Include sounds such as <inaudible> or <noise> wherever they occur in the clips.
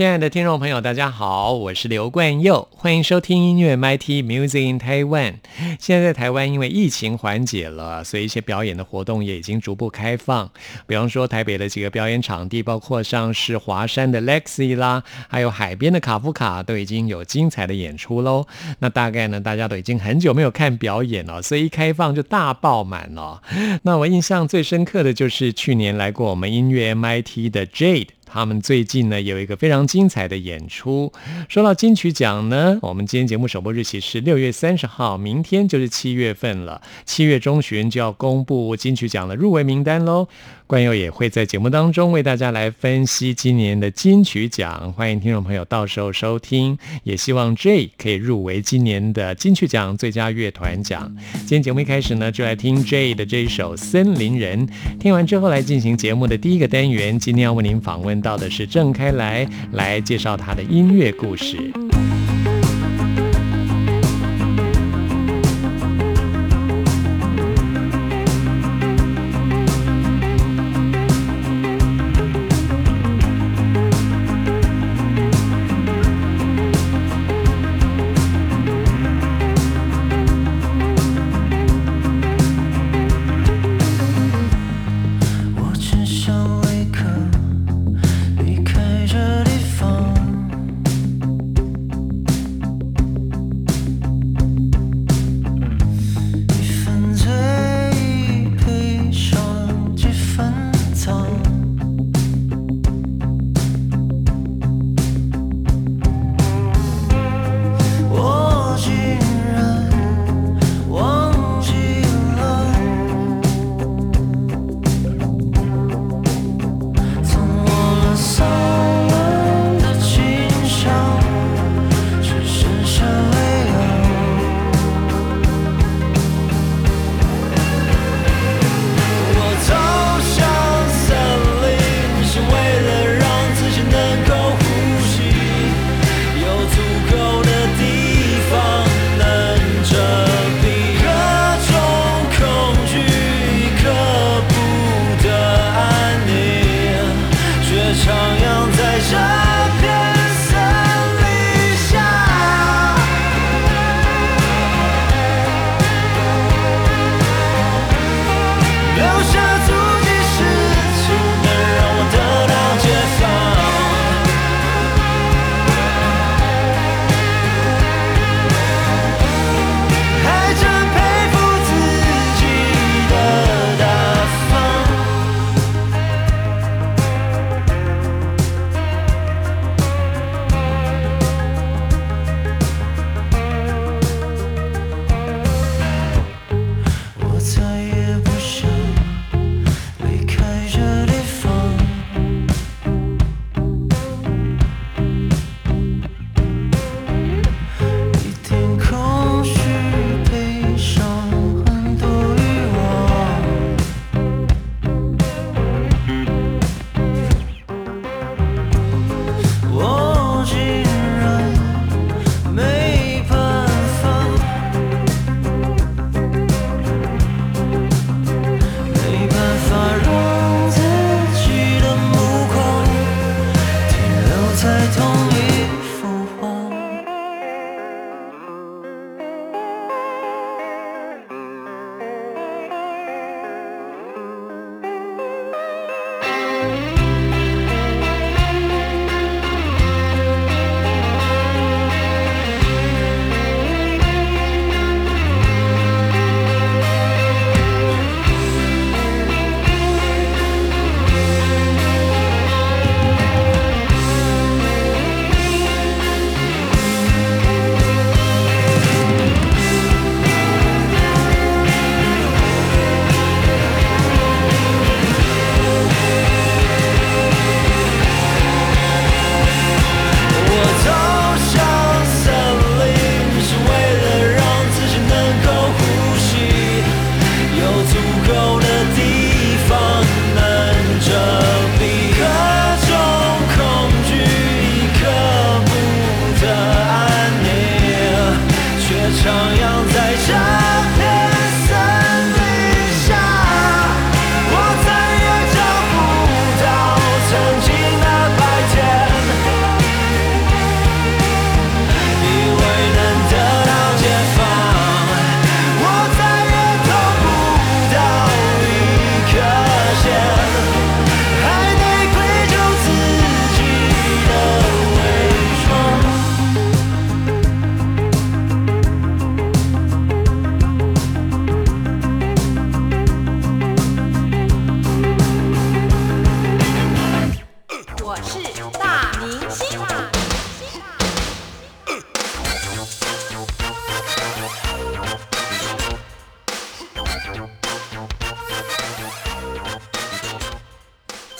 亲爱的听众朋友，大家好，我是刘冠佑，欢迎收听音乐 MIT Music in Taiwan。现在在台湾，因为疫情缓解了，所以一些表演的活动也已经逐步开放。比方说，台北的几个表演场地，包括像是华山的 Lexi 啦，还有海边的卡夫卡，都已经有精彩的演出喽。那大概呢，大家都已经很久没有看表演了，所以一开放就大爆满了。那我印象最深刻的就是去年来过我们音乐 MIT 的 Jade。他们最近呢有一个非常精彩的演出。说到金曲奖呢，我们今天节目首播日期是六月三十号，明天就是七月份了，七月中旬就要公布金曲奖的入围名单喽。冠佑也会在节目当中为大家来分析今年的金曲奖，欢迎听众朋友到时候收听。也希望 J 可以入围今年的金曲奖最佳乐团奖。今天节目一开始呢，就来听 J 的这一首《森林人》。听完之后来进行节目的第一个单元，今天要为您访问到的是郑开来，来介绍他的音乐故事。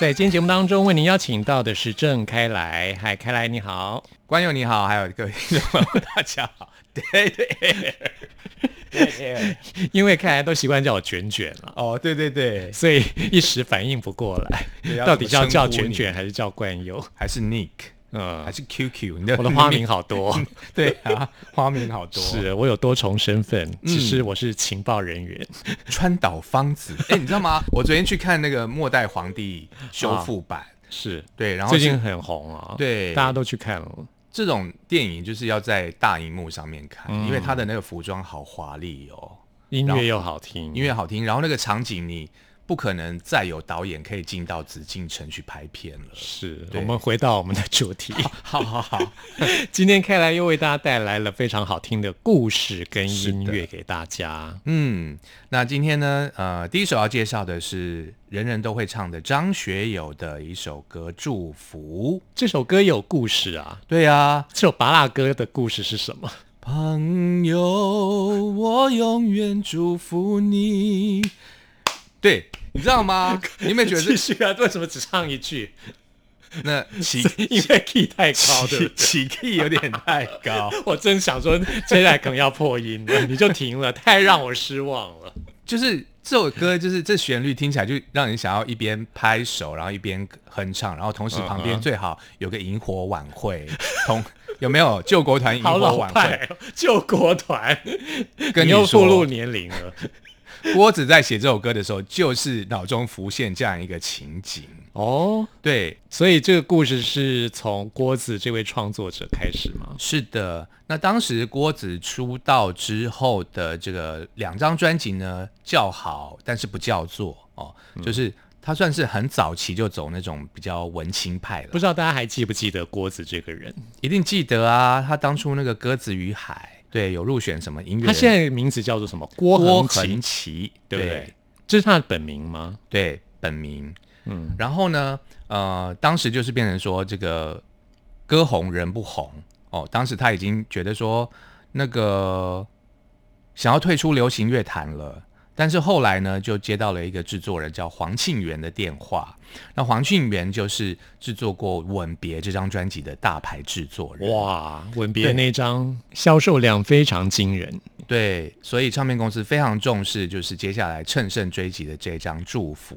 在今天节目当中，为您邀请到的是郑开来。嗨，开来你好。观众你好，还有各位听众朋友，大家好。<laughs> 对对因为开来都习惯叫我卷卷了，哦，对对对，所以一时反应不过来到底是要叫卷卷还是叫冠佑？还是 Nick，嗯。还，是 QQ，你的我的花名好多，<laughs> 对啊，花名好多，是我有多重身份，嗯。只是我是情报人员。<laughs> 川岛芳子。哎，你知道吗？<laughs> 我昨天去看那个《末代皇帝》修复版，是，对，然后最近很红啊，对。大家都去看了。这种电影就是要在大荧幕上面看，嗯。因为他的那个服装好华丽哦，音乐又好听，音乐好听，然后那个场景你不可能再有导演可以进到紫禁城去拍片了。是我们回到我们的主题。好 <laughs> 好好，<laughs> 今天开来又为大家带来了非常好听的故事跟音乐给大家。嗯，那今天呢，呃，第一首要介绍的是人人都会唱的张学友的一首歌《祝福》。这首歌有故事啊，对啊，这首拔蜡歌的故事是什么？朋友，我永远祝福你。对，你知道吗？<laughs> 你有没有觉得继这续啊？为什么只唱一句？那起 <laughs> 因为 key 太高？起起 key 有点太高？<laughs> 我真想说，接下来可能要破音了，你就停了，太让我失望了。就是这首歌，就是这旋律听起来就让人想要一边拍手，然后一边哼唱，然后同时旁边最好有个萤火晚会，同有没有救国团萤火晚会？救国团，跟你你又暴露，年龄了。郭子在写这首歌的时候，就是脑中浮现这样一个情景。哦，对，所以这个故事是从郭子这位创作者开始吗？是的。那当时郭子出道之后的这个两张专辑呢，叫好，但是不叫座哦，嗯就是他算是很早期就走那种比较文青派了不。知道大家还记不记得郭子这个人？一定记得啊，他当初那个《鸽子与海》，对，有入选什么音乐？他现在名字叫做什么？郭郭恒奇恒，奇，对不对？这是他的本名吗？对，本名。嗯，然后呢，呃，当时就是变成说这个歌红人不红哦，当时他已经觉得说那个想要退出流行乐坛了。但是后来呢，就接到了一个制作人叫黄庆元的电话。那黄庆元就是制作过《吻别》这张专辑的大牌制作人。哇，吻别对那张销售量非常惊人。对，所以唱片公司非常重视，就是接下来乘胜追击的这张《祝福》，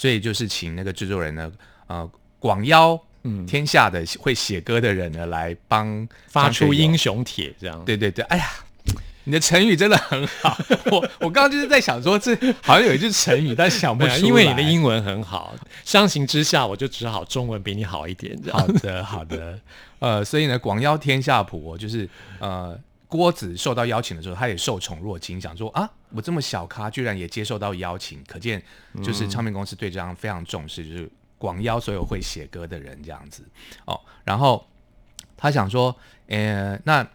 所以就是请那个制作人呢，呃，广邀嗯天下的会写歌的人呢来帮发出英。雄帖，这样对对对，哎呀，你的成语真的很好。<laughs> 我我刚刚就是在想说，这好像有一句成语，但想不出来。因为你的英文很好，相形之下，我就只好中文比你好一点，好的，好的，<laughs> 呃，所以呢，广邀天下谱，就是呃，郭子受到邀请的时候，他也受宠若惊，想说啊，我这么小咖，居然也接受到邀请，可见就是唱片公司对这张非常重视，就是广邀所有会写歌的人这样子哦。然后他想说，呃，那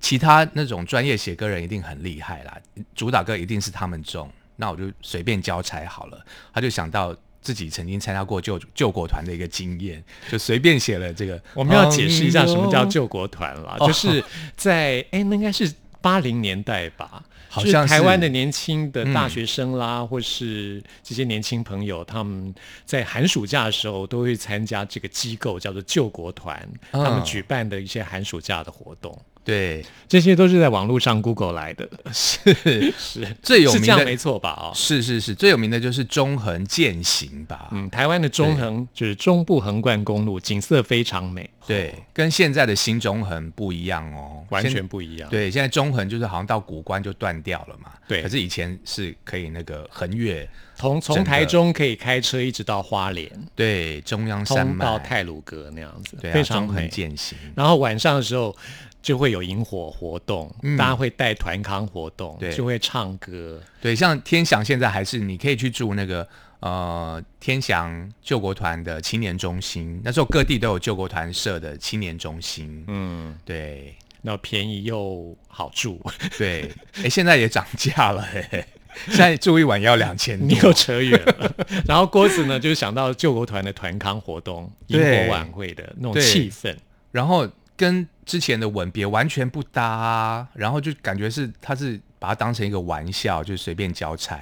其他那种专业写歌人一定很厉害啦，主打歌一定是他们中，那我就随便交差好了。他就想到自己曾经参加过救救国团的一个经验，就随便写了这个。我们要解释一下什么叫救国团啦，哦就是在哎，那应该是八零年代吧。是好像是台湾的年轻的大嗯学生啦，或是这些年轻朋友，他们在寒暑假的时候都会参加这个机构叫做救国团，他们嗯举办的一些寒暑假的活动。对，这些都是在网络上 Google 来的，是是 <laughs> 最有名的没错吧？哦，是是是，最有名的就是中横践行吧？嗯，台湾的中横就是中部横贯公路，景色非常美，对，跟现在的新中横不一样哦，完全不一样。对，现在中横就是好像到古关就断掉了嘛。对可是以前是可以那个横越，从从台中可以开车一直到花莲，对中央山脉通到泰鲁阁那样子，对啊，非常中横美。践行。然后晚上的时候就会有萤火活动，嗯大家会带团康活动，对就会唱歌。对，像天祥现在还是你可以去住那个呃天祥救国团的青年中心，那时候各地都有救国团设的青年中心。嗯，对那便宜又好住，对，哎，现在也涨价了，嘿嘿，现在住一晚要两千 <laughs> 你又。扯远了。然后郭子呢，就是想到救国团的团康活动、萤对火晚会的那种对气氛。然后跟之前的吻别完全不搭、啊，然后就感觉是他是把它当成一个玩笑，就随便交差。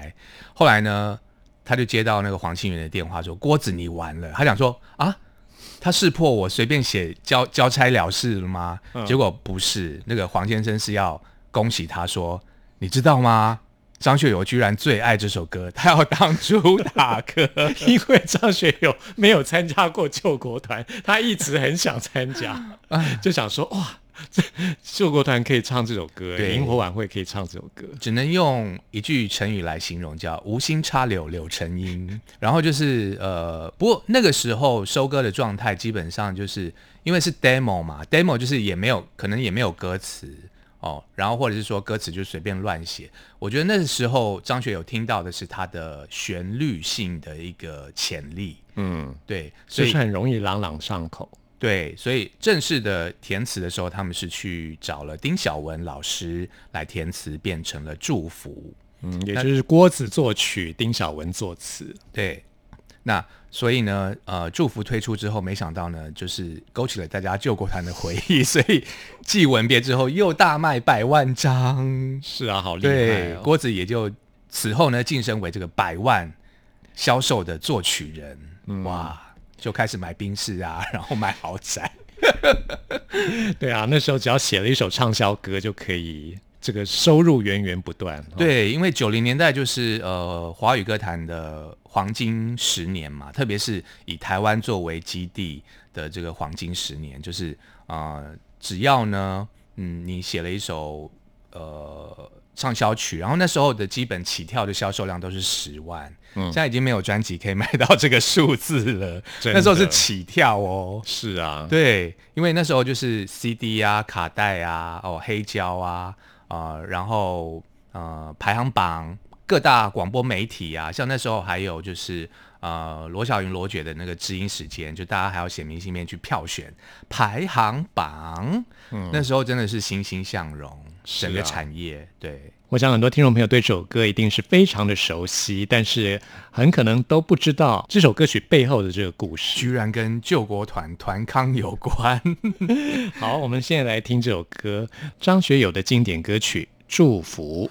后来呢，他就接到那个黄庆元的电话说：“郭子，你完了。”他想说啊，他识破我随便写交交差了事了吗？结果不是，那个黄先生是要恭喜他说：“你知道吗？”张学友居然最爱这首歌，他要当主打歌。<laughs> 因为张学友没有参加过救国团，他一直很想参加，就想说哇，这救国团可以唱这首歌，对萤火晚会可以唱这首歌。只能用一句成语来形容，叫“无心插柳柳成荫”。<laughs> 然后就是呃，不过那个时候收歌的状态基本上就是因为是 demo 嘛，demo 就是也没有可能也没有歌词哦，然后或者是说歌词就随便乱写。我觉得那时候张学友听到的是他的旋律性的一个潜力，嗯，对，所以就是很容易朗朗上口。对，所以正式的填词的时候，他们是去找了丁晓文老师来填词，变成了祝福。嗯，也就是郭子作曲，丁晓文作词。对，那所以呢，呃，祝福推出之后，没想到呢，就是勾起了大家救国团的回忆，<laughs> 所以继吻别之后又大卖百万张，是啊，好厉害！郭子也就此后呢晋升为这个百万销售的作曲人，嗯。哇，就开始买宾士啊，然后买豪宅，<laughs> 对啊，那时候只要写了一首畅销歌，就可以这个收入源源不断。哦，对，因为九零年代就是呃华语歌坛的黄金十年嘛，特别是以台湾作为基地的这个黄金十年，就是呃只要呢，嗯，你写了一首呃畅销曲，然后那时候的基本起跳的销售量都是十万，嗯，现在已经没有专辑可以卖到这个数字了，那时候是起跳哦。是啊，对，因为那时候就是 CD 啊、卡带啊、哦黑胶啊，呃，然后呃排行榜各大广播媒体啊，像那时候还有就是呃罗小云罗姐的那个知音时间，就大家还要写明信片去票选排行榜，那时候真的是欣欣向荣，整个啊产业对。我想很多听众朋友对这首歌一定是非常的熟悉，但是很可能都不知道这首歌曲背后的这个故事。居然跟救国团团康有关，<laughs> 好，我们现在来听这首歌，张学友的经典歌曲《祝福》。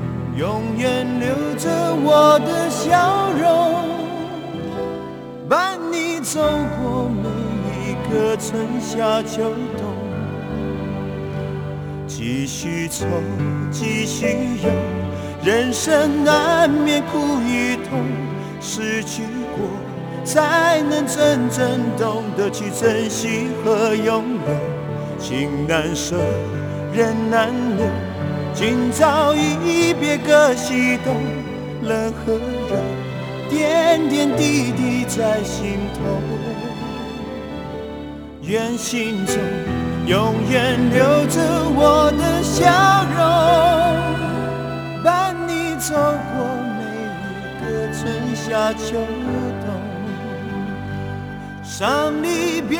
永远留着我的笑容，伴你走过每一个春夏秋冬。继续愁，继续忧，人生难免苦与痛，失去过才能真正懂得去珍惜和拥有。情难舍，人难留。今朝一别各西东，冷和热，点点滴滴在心头。愿心中永远留着我的笑容，伴你走过每一个春夏秋冬。伤离别，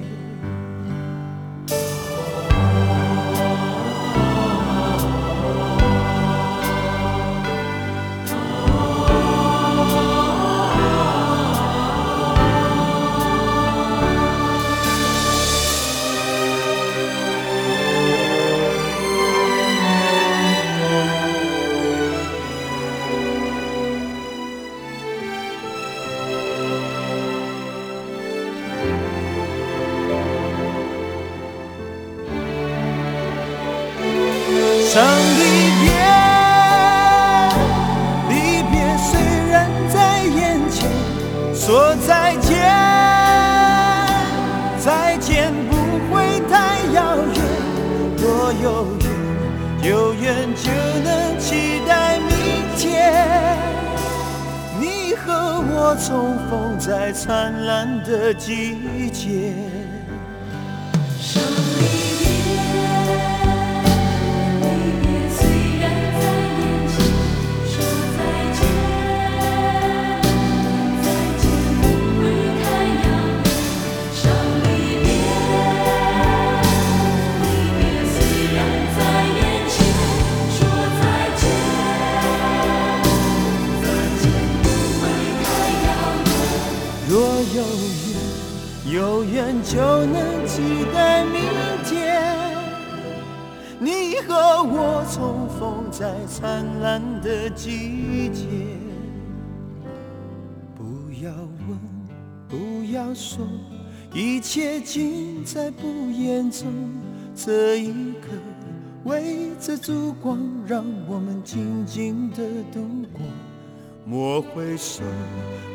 就能期待明天，你和我重逢在灿烂的季节。就能期待明天，你和我重逢在灿烂的季节。不要问，不要说，一切尽在不言中。这一刻，围着烛光，让我们静静的度过。莫回首，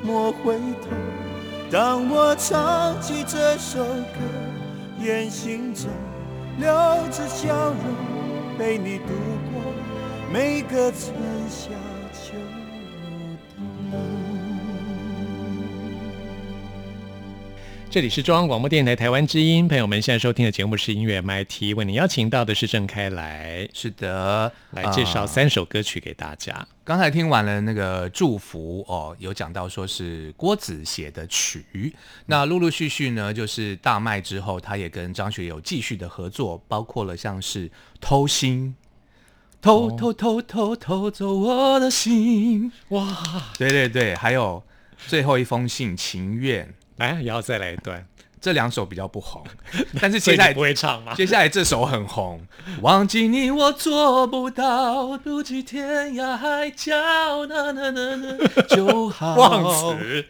莫回头。当我唱起这首歌，愿心中留着笑容，陪你度过每个春夏这里是中央广播电台台湾之音，朋友们现在收听的节目是音乐 MIT，为您邀请到的是郑开来，是的，来介绍呃三首歌曲给大家。刚才听完了那个祝福哦，有讲到说是郭子写的曲，那陆陆续续呢，就是大卖之后，他也跟张学友继续的合作，包括了像是偷心。偷偷偷偷偷走我的心，哇，对对对，还有最后一封信情愿，来，也要再来一段，<laughs> 这两首比较不红，<laughs> 但是接下来不会唱吗？接下来这首很红，忘记你我做不到，不计天涯海角，那那那那就好。忘词，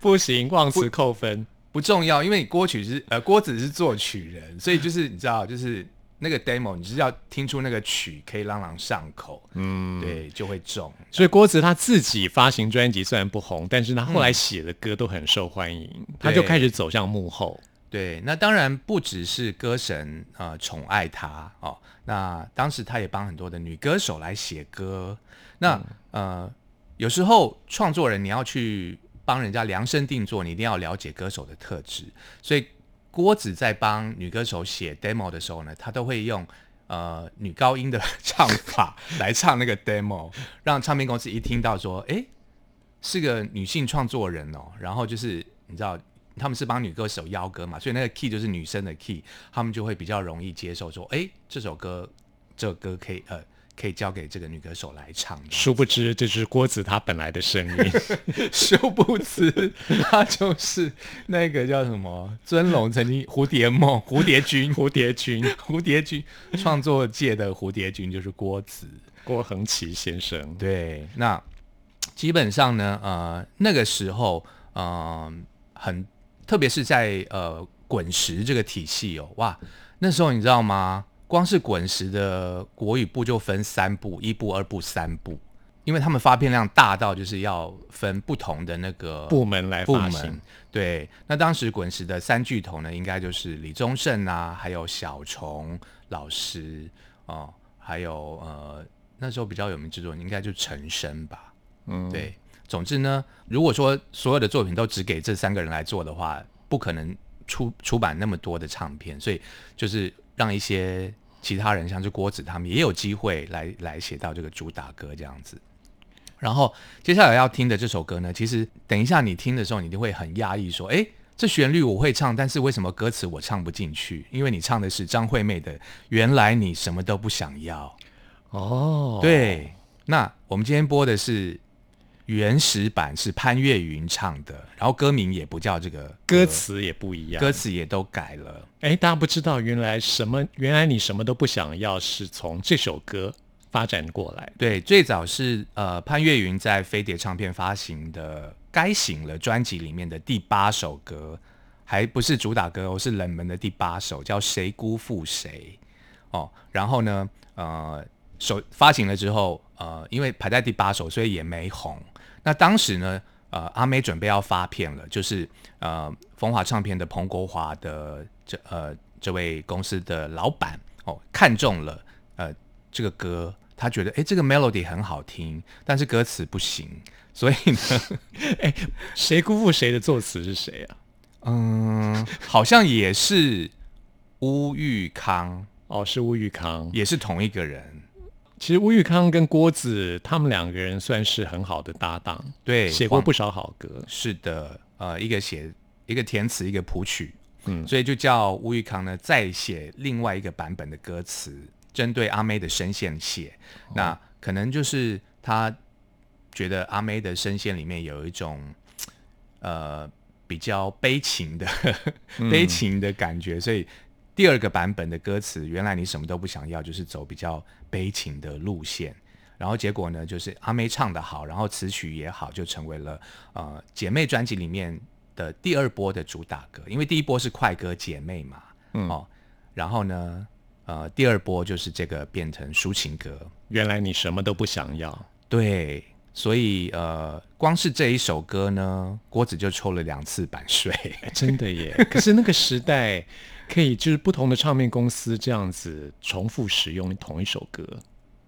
不行，忘词扣分。不重要，因为你郭曲是呃郭子是作曲人，所以就是你知道，就是那个 demo，你就是要听出那个曲可以朗朗上口，嗯，对，就会中。所以郭子他自己发行专辑虽然不红，但是他后来写的歌都很受欢迎，他就开始走向幕后。对，那当然不只是歌神呃宠爱他哦，那当时他也帮很多的女歌手来写歌。那、呃，有时候创作人你要去帮人家量身定做，你一定要了解歌手的特质。所以郭子在帮女歌手写 demo 的时候呢，他都会用呃女高音的唱法 <laughs> 来唱那个 demo，让唱片公司一听到说，诶，是个女性创作人哦，然后就是你知道。他们是帮女歌手邀歌嘛，所以那个 key 就是女生的 key，他们就会比较容易接受说，哎，这首歌，这首歌可以呃，可以交给这个女歌手来唱。殊不知，这是郭子他本来的声音。<laughs> 殊不知，他就是那个叫什么尊龙曾经蝴蝶梦、蝴蝶君、蝴蝶君 <laughs> 蝴蝶君创作界的蝴蝶君就是郭子。郭恒奇先生，对，那基本上呢，呃，那个时候，呃，很特别是在呃滚石这个体系哦，哇，那时候你知道吗？光是滚石的国语部就分三部，一部、二部、三部，因为他们发片量大到就是要分不同的那个部门来部门发行。对，那当时滚石的三巨头呢，应该就是李宗盛啊，还有小虫老师哦，还有呃那时候比较有名制作人应该就陈升吧。嗯，对，总之呢，如果说所有的作品都只给这三个人来做的话，不可能出出版那么多的唱片，所以就是让一些其他人，像是郭子他们也有机会来来写到这个主打歌这样子。然后接下来要听的这首歌呢，其实等一下你听的时候，你就会很压抑，说：“诶，这旋律我会唱，但是为什么歌词我唱不进去？因为你唱的是张惠妹的《原来你什么都不想要》。”哦，，对，那我们今天播的是原始版，是潘越云唱的，然后歌名也不叫这个歌，词也不一样。歌词也都改了。哎，大家不知道，原来什么？原来你什么都不想要，是从这首歌发展过来。对，最早是呃潘越云在飞碟唱片发行的《该醒了》专辑里面的第八首歌，还不是主打歌哦，是冷门的第八首，叫《谁辜负谁》哦。然后呢，呃，首发行了之后，呃，因为排在第八首，所以也没红。那当时呢，呃，阿妹准备要发片了，就是呃，风华唱片的彭国华的这呃这位公司的老板哦，看中了呃这个歌，他觉得诶这个 melody 很好听，但是歌词不行，所以呢，<laughs> 谁辜负谁的作词是谁啊？嗯，好像也是乌玉康，哦，是吴玉康。也是同一个人，其实吴玉康跟郭子他们两个人算是很好的搭档，对，黄写过不少好歌。是的，呃，一个写一个填词，一个谱曲，嗯。所以就叫吴玉康呢再写另外一个版本的歌词，针对阿妹的声线写。那可能就是他觉得阿妹的声线里面有一种呃比较悲情的 <laughs> 悲情的感觉，所以第二个版本的歌词，原来你什么都不想要，就是走比较悲情的路线。然后结果呢，就是阿妹唱的好，然后词曲也好，就成为了呃姐妹专辑里面的第二波的主打歌。因为第一波是快歌姐妹嘛，嗯哦，然后呢，呃，第二波就是这个变成抒情歌，原来你什么都不想要。对，所以呃，光是这一首歌呢，郭子就抽了两次版税。哎真的耶！可是那个时代，可以就是不同的唱片公司这样子重复使用同一首歌。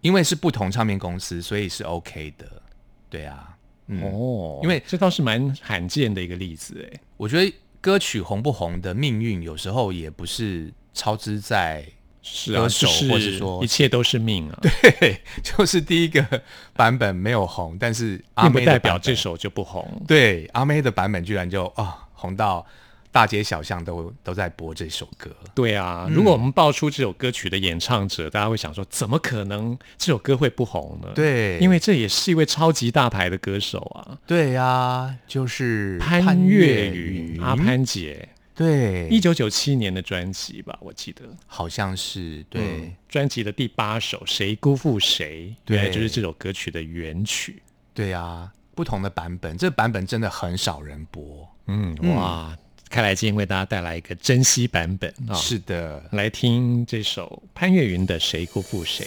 因为是不同唱片公司，所以是 OK 的。对啊，嗯，哦，因为这倒是蛮罕见的一个例子哎。我觉得歌曲红不红的命运，有时候也不是超支在是啊，歌手就是或是说一切都是命啊，<laughs> 对，就是第一个版本没有红，但是阿并不代表这首就不红。对阿妹的版本居然就啊、红到大街小巷都都在播这首歌。对啊，嗯如果我们爆出这首歌曲的演唱者，大家会想说，怎么可能这首歌会不红呢？，对，因为这也是一位超级大牌的歌手啊，对呀、就是潘越越云，阿潘姐，对，一九九七年的专辑吧，我记得。好像是对。嗯专辑的第八首《谁辜负谁》，对就是这首歌曲的原曲。对啊、不同的版本，这版本真的很少人播。嗯，哇，看来今天为大家带来一个珍惜版本啊。是的，来听这首潘越云的《谁辜负谁》。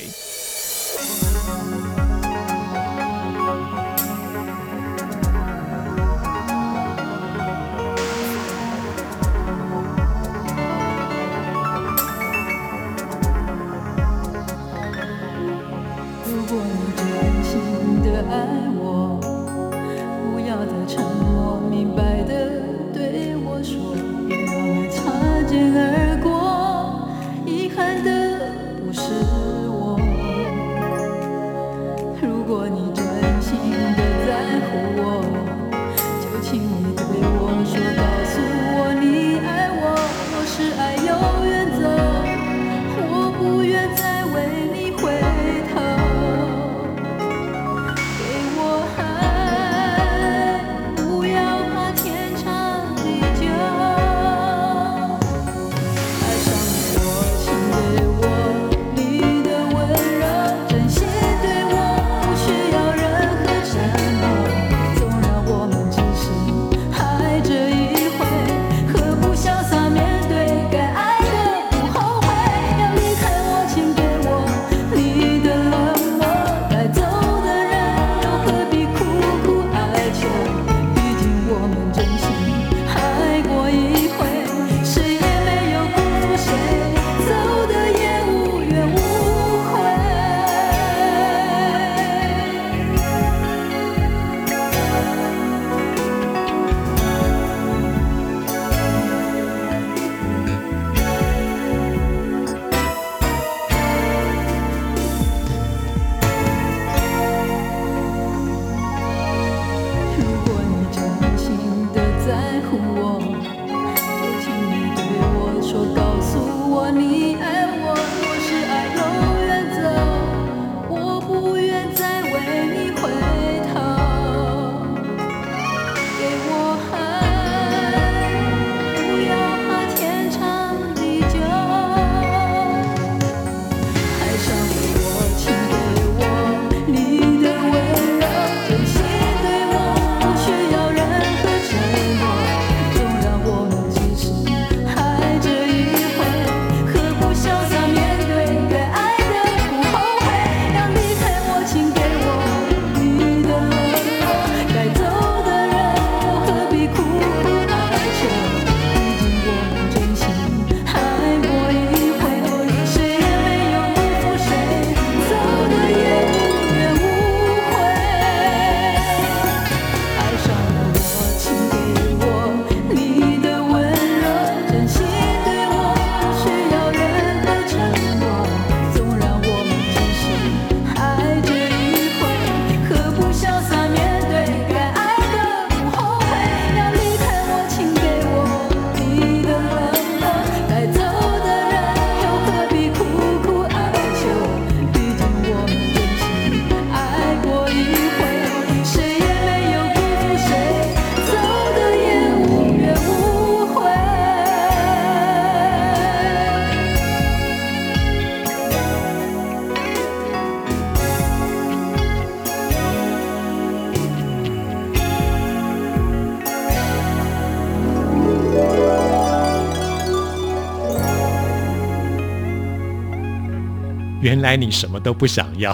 来你什么都不想要，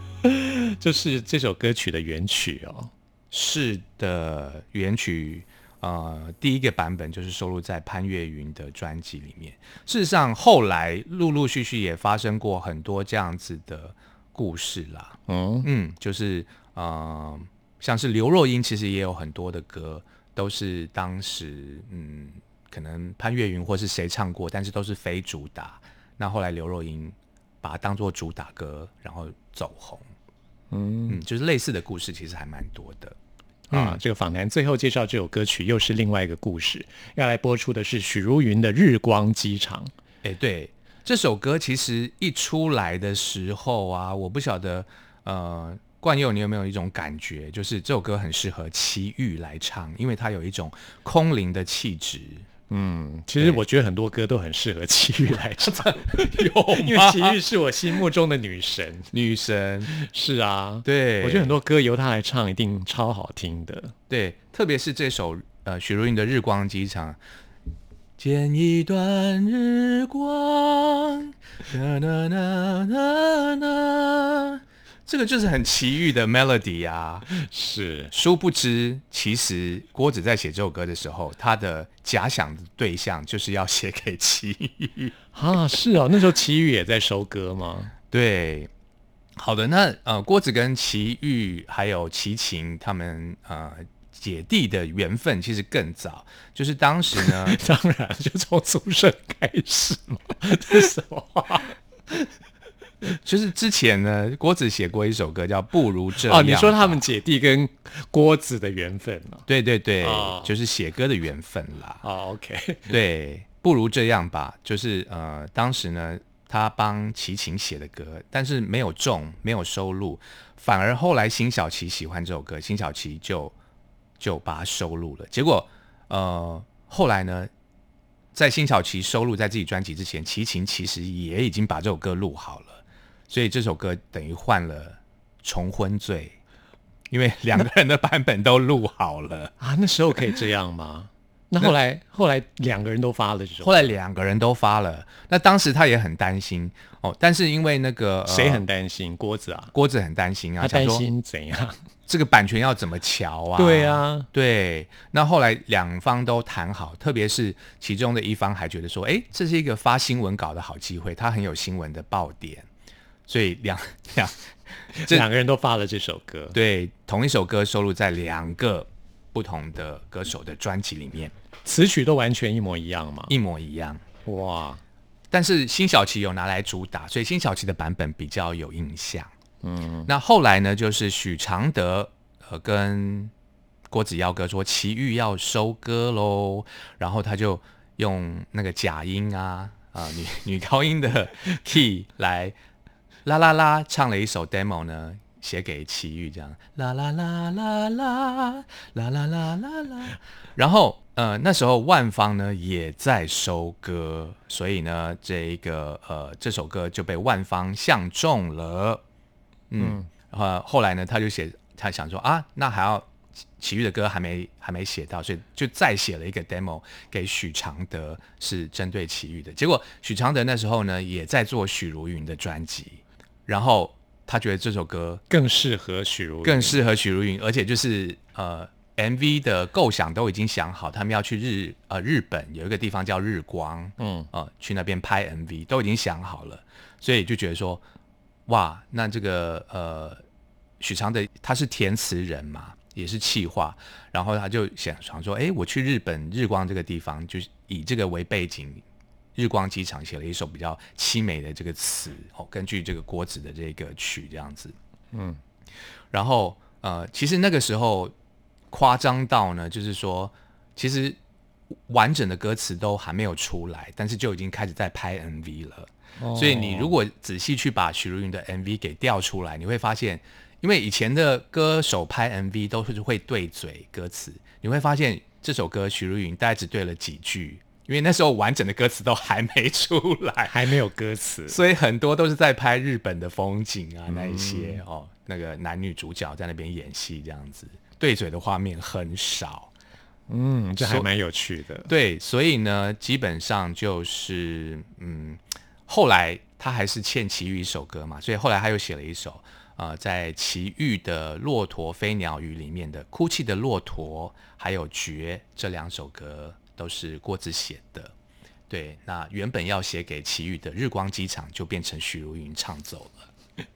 <laughs> 就是这首歌曲的原曲哦。是的，原曲呃第一个版本就是收录在潘越云的专辑里面。事实上，后来陆陆续续也发生过很多这样子的故事啦。嗯，嗯，就是呃，像是刘若英，其实也有很多的歌都是当时嗯，可能潘越云或是谁唱过，但是都是非主打。那后来刘若英把它当做主打歌，然后走红。嗯就是类似的故事其实还蛮多的。啊，这个访谈最后介绍这首歌曲，又是另外一个故事。要来播出的是许茹芸的《日光机场》。哎，对，这首歌其实一出来的时候啊，我不晓得，呃，冠佑你有没有一种感觉，就是这首歌很适合齐豫来唱，因为它有一种空灵的气质。嗯，其实我觉得很多歌都很适合齐豫来唱，<laughs> 有因为齐豫是我心目中的女神。女神，是啊，对。我觉得很多歌由她来唱一定超好听的。对，特别是这首呃许茹芸的《日光机场》。剪一段日光，啦啦啦啦啦，这个就是很奇遇的 melody 啊。是，殊不知，其实郭子在写这首歌的时候，他的假想的对象就是要写给奇遇。啊，是啊，那时候奇遇也在收歌吗？对，好的，那呃，郭子跟齐豫还有齐秦他们呃姐弟的缘分其实更早，就是当时呢，<laughs> 当然，就从出生开始嘛。这是什么话？<laughs> 就是之前呢，郭子写过一首歌叫《不如这样》。哦，你说他们姐弟跟郭子的缘分哦、对对对，哦就是写歌的缘分啦。哦 o k <laughs> 对，不如这样吧，就是呃，当时呢，他帮齐秦写的歌，但是没有中，没有收录，反而后来辛晓琪喜欢这首歌，辛晓琪就就把它收录了。结果呃，后来呢，在辛晓琪收录在自己专辑之前，齐秦其实也已经把这首歌录好了，所以这首歌等于换了重婚罪，因为两个人的版本都录好了。<laughs> 啊，那时候可以这样吗？<laughs> 那后来后来两个人都发了这首，后来两个人都发了，那当时他也很担心哦，但是因为那个、呃谁很担心？郭子啊，郭子很担心啊，他担心怎样？<laughs> 这个版权要怎么瞧啊？对啊，对。那后来两方都谈好，特别是其中的一方还觉得说，哎，这是一个发新闻稿的好机会，他很有新闻的爆点，所以两 <laughs> 两 <laughs> 这两个人都发了这首歌。对同一首歌收录在两个不同的歌手的专辑里面，词曲都完全一模一样吗？一模一样。哇，但是辛晓琪有拿来主打，所以辛晓琪的版本比较有印象。嗯，那后来呢，就是许常德呃跟郭子耀哥说齐豫要收歌喽，然后他就用那个假音啊，啊、女 <laughs> 女高音的 key 来啦啦啦唱了一首 demo 呢，写给齐豫这样。啦啦啦啦啦啦啦啦啦啦，然后呃那时候万方呢也在收歌，所以呢这一个呃这首歌就被万方相中了，嗯，呃后来呢他就写他想说啊那还要齐豫的歌还没还没写到，所以就再写了一个 demo 给许常德，是针对齐豫的。结果许常德那时候呢也在做许茹芸的专辑，然后他觉得这首歌更适合许茹，更适合许茹芸，而且就是呃 MV 的构想都已经想好，他们要去日呃日本有一个地方叫日光，嗯呃去那边拍 MV 都已经想好了，所以就觉得说哇，那这个呃许常德他是填词人嘛，也是气话，然后他就想想说，哎，我去日本日光这个地方，就是以这个为背景。日光机场写了一首比较凄美的这个词哦，根据这个郭子的这个曲这样子，嗯。然后呃，其实那个时候夸张到呢，就是说，其实完整的歌词都还没有出来，但是就已经开始在拍 MV 了。所以你如果仔细去把许茹芸的 MV 给调出来，你会发现，因为以前的歌手拍 MV 都是会对嘴歌词，你会发现这首歌许茹芸大概只对了几句，因为那时候完整的歌词都还没出来，还没有歌词，所以很多都是在拍日本的风景啊，那一些、哦，那个男女主角在那边演戏这样子，对嘴的画面很少。嗯，这还蛮有趣的。对，所以呢，基本上就是嗯，后来他还是欠齐豫一首歌嘛，所以后来他又写了一首。呃，在齐豫的《骆驼飞鸟语》里面的《哭泣的骆驼》还有《绝》这两首歌都是郭子写的。对，那原本要写给齐豫的《日光机场》就变成许茹芸唱走了。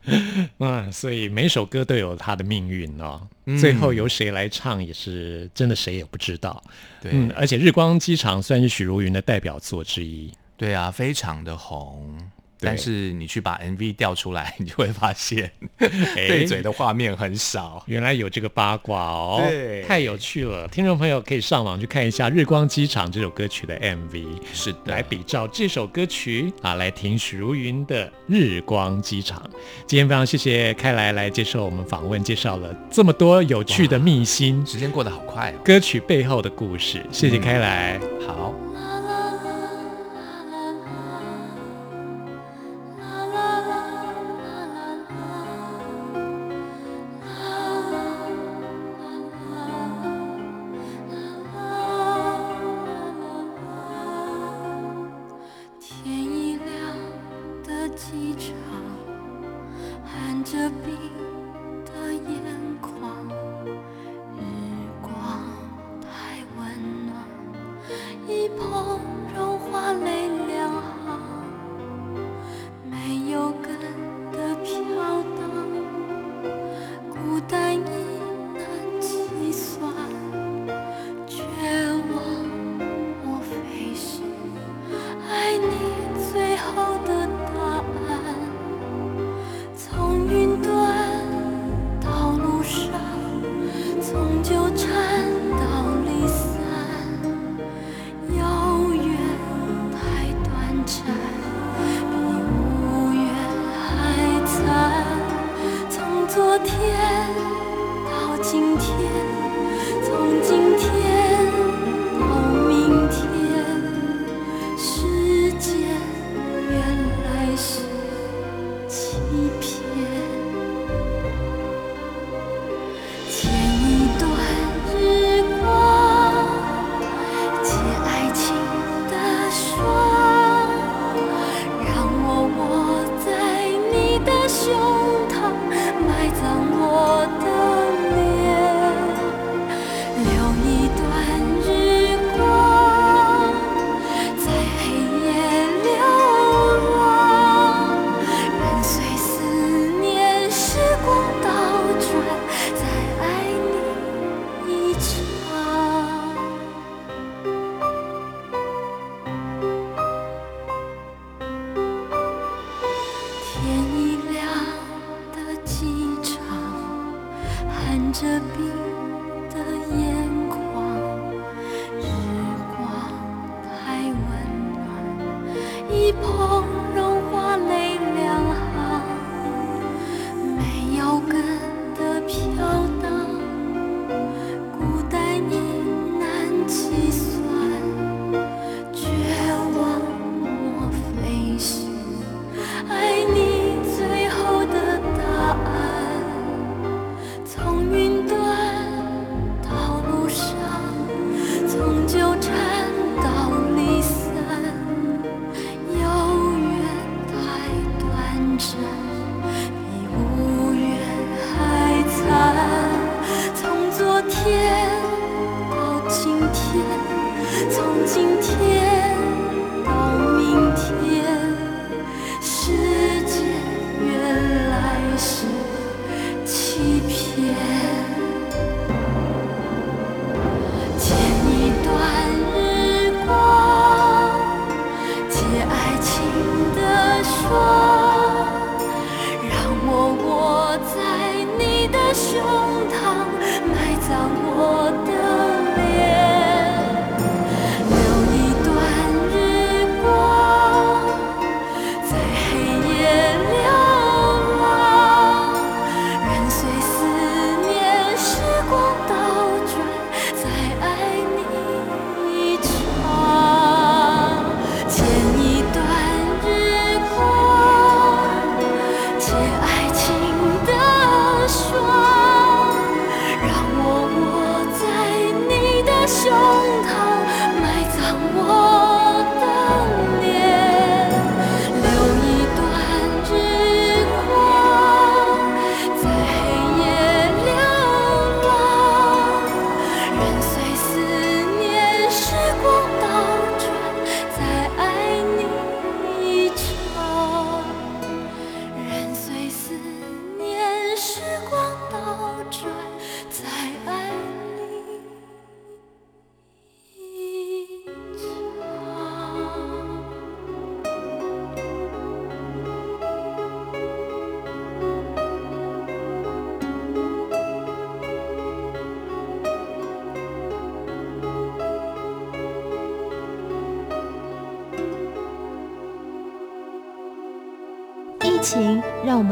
<laughs> 嗯，所以每首歌都有它的命运哦。最后由谁来唱也是真的谁也不知道。对，嗯，而且《日光机场》算是许茹芸的代表作之一。对啊，非常的红。对但是你去把 MV 调出来，你就会发现哎 <laughs> 对嘴的画面很少。原来有这个八卦哦，对太有趣了。听众朋友可以上网去看一下《日光机场》这首歌曲的 MV，是的，来比照这首歌曲啊，来听许茹芸的《日光机场》。今天非常谢谢开来来接受我们访问，介绍了这么多有趣的秘辛，时间过得好快哦。歌曲背后的故事。谢谢开来。好，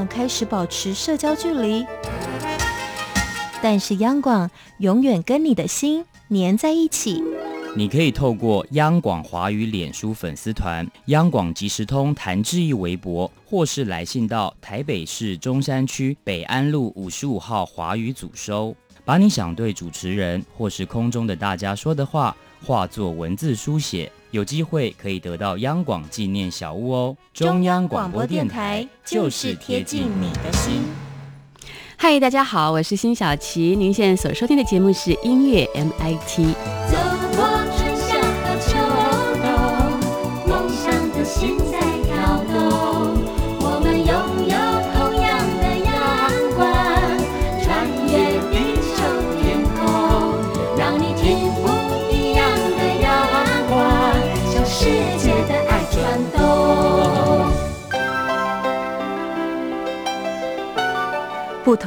开始保持社交距离，但是央广永远跟你的心粘在一起。你可以透过央广华语脸书粉丝团、央广即时通谭志毅微博，或是来信到台北市中山区北安路五十五号华语组收，把你想对主持人或是空中的大家说的话，化作文字书写，有机会可以得到央广纪念小物哦。中央广播电台就是贴近你的心。嗨，大家好，我是辛晓琪。您现在所收听的节目是音乐 MIT。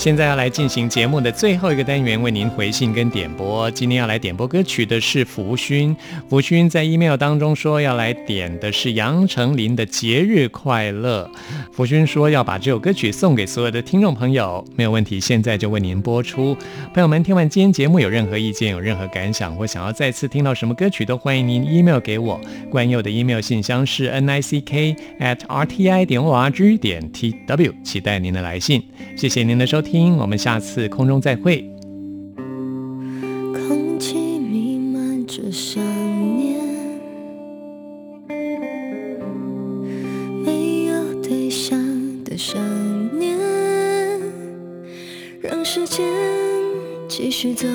现在要来进行节目的最后一个单元，为您回信跟点播。今天要来点播歌曲的是福勋，福勋在 email 当中说要来点的是杨丞琳的《节日快乐》。福勋说要把这首歌曲送给所有的听众朋友，没有问题，现在就为您播出。朋友们，听完今天节目有任何意见、有任何感想，或想要再次听到什么歌曲，都欢迎您 email 给我。关佑的 email 信箱是 n i c k at r t i 点 o r g 点 t w，期待您的来信。谢谢您的收听，听我们下次空中再会。空气弥漫着想念，没有对象的想念，让时间继续走，